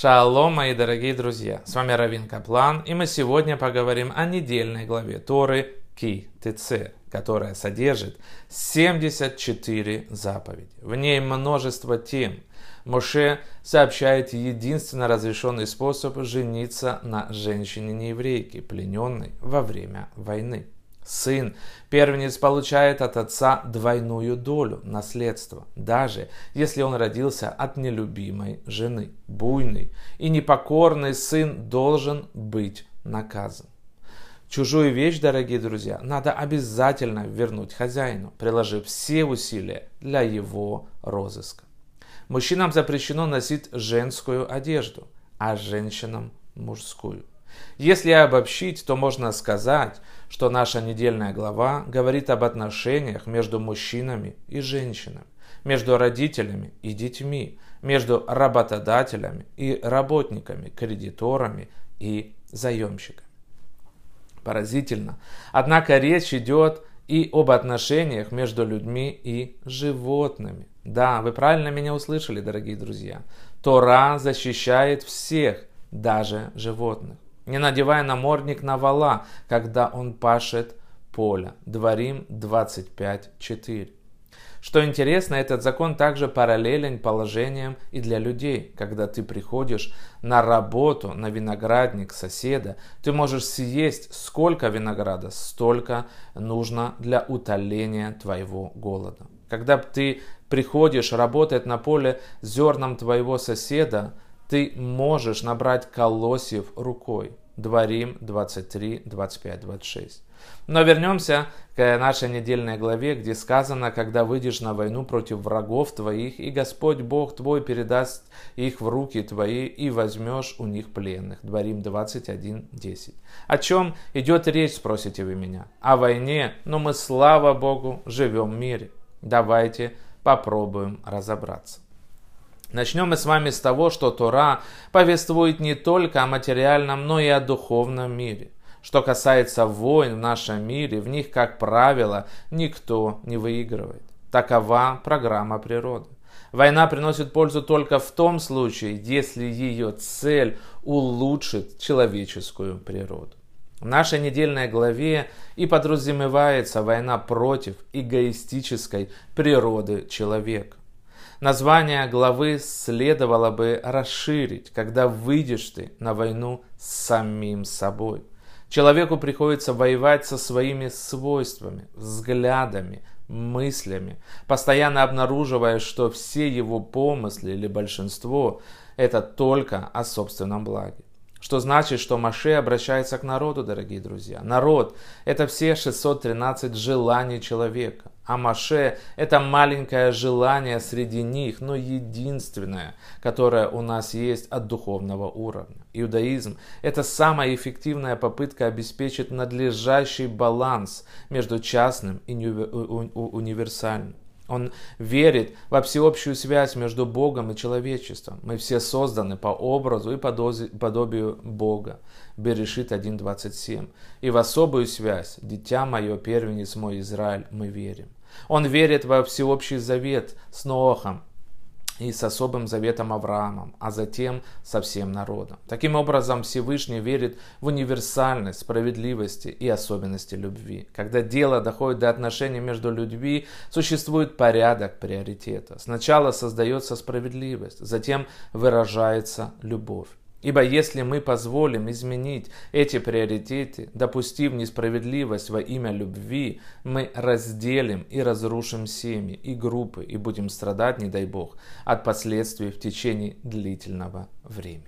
Шалом, мои дорогие друзья! С вами Равин Каплан, и мы сегодня поговорим о недельной главе Торы Ки ТЦ, которая содержит 74 заповеди. В ней множество тем. Моше сообщает единственно разрешенный способ жениться на женщине-нееврейке, плененной во время войны. Сын, первенец, получает от отца двойную долю наследства, даже если он родился от нелюбимой жены. Буйный и непокорный сын должен быть наказан. Чужую вещь, дорогие друзья, надо обязательно вернуть хозяину, приложив все усилия для его розыска. Мужчинам запрещено носить женскую одежду, а женщинам мужскую. Если обобщить, то можно сказать, что наша недельная глава говорит об отношениях между мужчинами и женщинами, между родителями и детьми, между работодателями и работниками, кредиторами и заемщиками. Поразительно. Однако речь идет и об отношениях между людьми и животными. Да, вы правильно меня услышали, дорогие друзья. Тора защищает всех, даже животных не надевая намордник на вала, когда он пашет поле. Дворим 25.4. Что интересно, этот закон также параллелен положениям и для людей. Когда ты приходишь на работу, на виноградник соседа, ты можешь съесть сколько винограда, столько нужно для утоления твоего голода. Когда ты приходишь работать на поле зерном твоего соседа, ты можешь набрать колосьев рукой. Дворим 23, 25, 26. Но вернемся к нашей недельной главе, где сказано, когда выйдешь на войну против врагов твоих, и Господь Бог твой передаст их в руки твои, и возьмешь у них пленных. Дворим 21, 10. О чем идет речь, спросите вы меня? О войне, но мы, слава Богу, живем в мире. Давайте попробуем разобраться. Начнем мы с вами с того, что Тора повествует не только о материальном, но и о духовном мире. Что касается войн в нашем мире, в них, как правило, никто не выигрывает. Такова программа природы. Война приносит пользу только в том случае, если ее цель улучшит человеческую природу. В нашей недельной главе и подразумевается война против эгоистической природы человека. Название главы следовало бы расширить, когда выйдешь ты на войну с самим собой. Человеку приходится воевать со своими свойствами, взглядами, мыслями, постоянно обнаруживая, что все его помыслы или большинство – это только о собственном благе. Что значит, что Маше обращается к народу, дорогие друзья. Народ – это все 613 желаний человека. А Маше – это маленькое желание среди них, но единственное, которое у нас есть от духовного уровня. Иудаизм – это самая эффективная попытка обеспечить надлежащий баланс между частным и универсальным. Он верит во всеобщую связь между Богом и человечеством. Мы все созданы по образу и подобию Бога. Берешит 1.27. И в особую связь, дитя мое, первенец мой Израиль, мы верим. Он верит во всеобщий завет с Ноахом, и с особым заветом Авраамом, а затем со всем народом. Таким образом, Всевышний верит в универсальность справедливости и особенности любви. Когда дело доходит до отношений между людьми, существует порядок приоритета. Сначала создается справедливость, затем выражается любовь. Ибо если мы позволим изменить эти приоритеты, допустив несправедливость во имя любви, мы разделим и разрушим семьи и группы и будем страдать, не дай Бог, от последствий в течение длительного времени.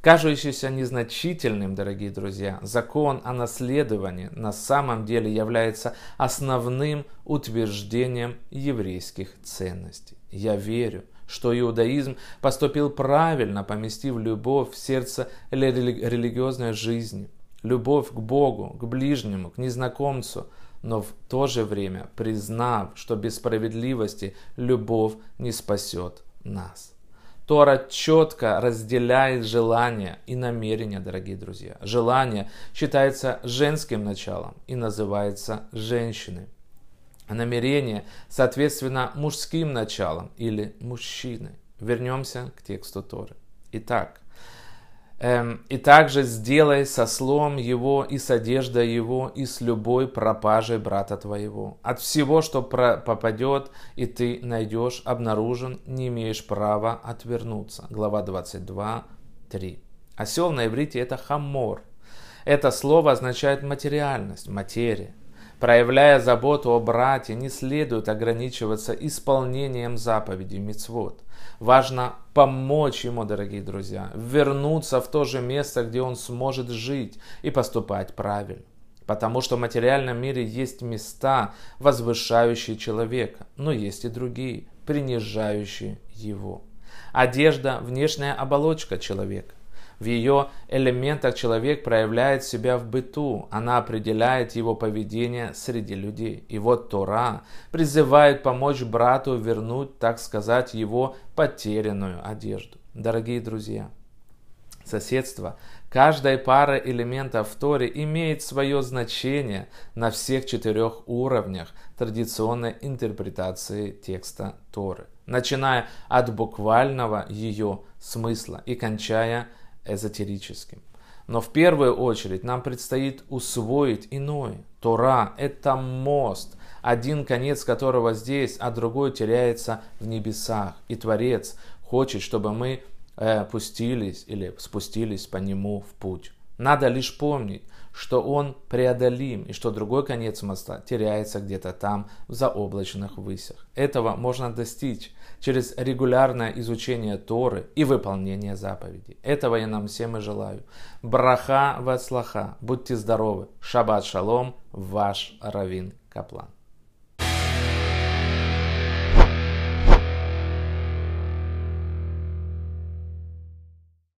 Кажущийся незначительным, дорогие друзья, закон о наследовании на самом деле является основным утверждением еврейских ценностей. Я верю – что иудаизм поступил правильно, поместив любовь в сердце религиозной жизни, любовь к Богу, к ближнему, к незнакомцу, но в то же время признав, что без справедливости любовь не спасет нас. Тора четко разделяет желания и намерения, дорогие друзья. Желание считается женским началом и называется женщиной намерение, соответственно, мужским началом или мужчиной. Вернемся к тексту Торы. Итак, эм, и также сделай со слом его и с одеждой его и с любой пропажей брата твоего. От всего, что попадет, и ты найдешь, обнаружен, не имеешь права отвернуться. Глава 22, 3. Осел на иврите это хамор. Это слово означает материальность, материя. Проявляя заботу о брате, не следует ограничиваться исполнением заповедей мицвод. Важно помочь ему, дорогие друзья, вернуться в то же место, где он сможет жить и поступать правильно. Потому что в материальном мире есть места, возвышающие человека, но есть и другие, принижающие его. Одежда – внешняя оболочка человека. В ее элементах человек проявляет себя в быту, она определяет его поведение среди людей. И вот Тора призывает помочь брату вернуть, так сказать, его потерянную одежду. Дорогие друзья, соседство каждой пары элементов в Торе имеет свое значение на всех четырех уровнях традиционной интерпретации текста Торы, начиная от буквального ее смысла и кончая эзотерическим. Но в первую очередь нам предстоит усвоить иное. Тора – это мост, один конец которого здесь, а другой теряется в небесах. И Творец хочет, чтобы мы э, пустились или спустились по нему в путь. Надо лишь помнить, что он преодолим и что другой конец моста теряется где-то там в заоблачных высях. Этого можно достичь через регулярное изучение Торы и выполнение заповедей. Этого я нам всем и желаю. Браха вацлаха. Будьте здоровы. Шаббат шалом. Ваш Равин Каплан.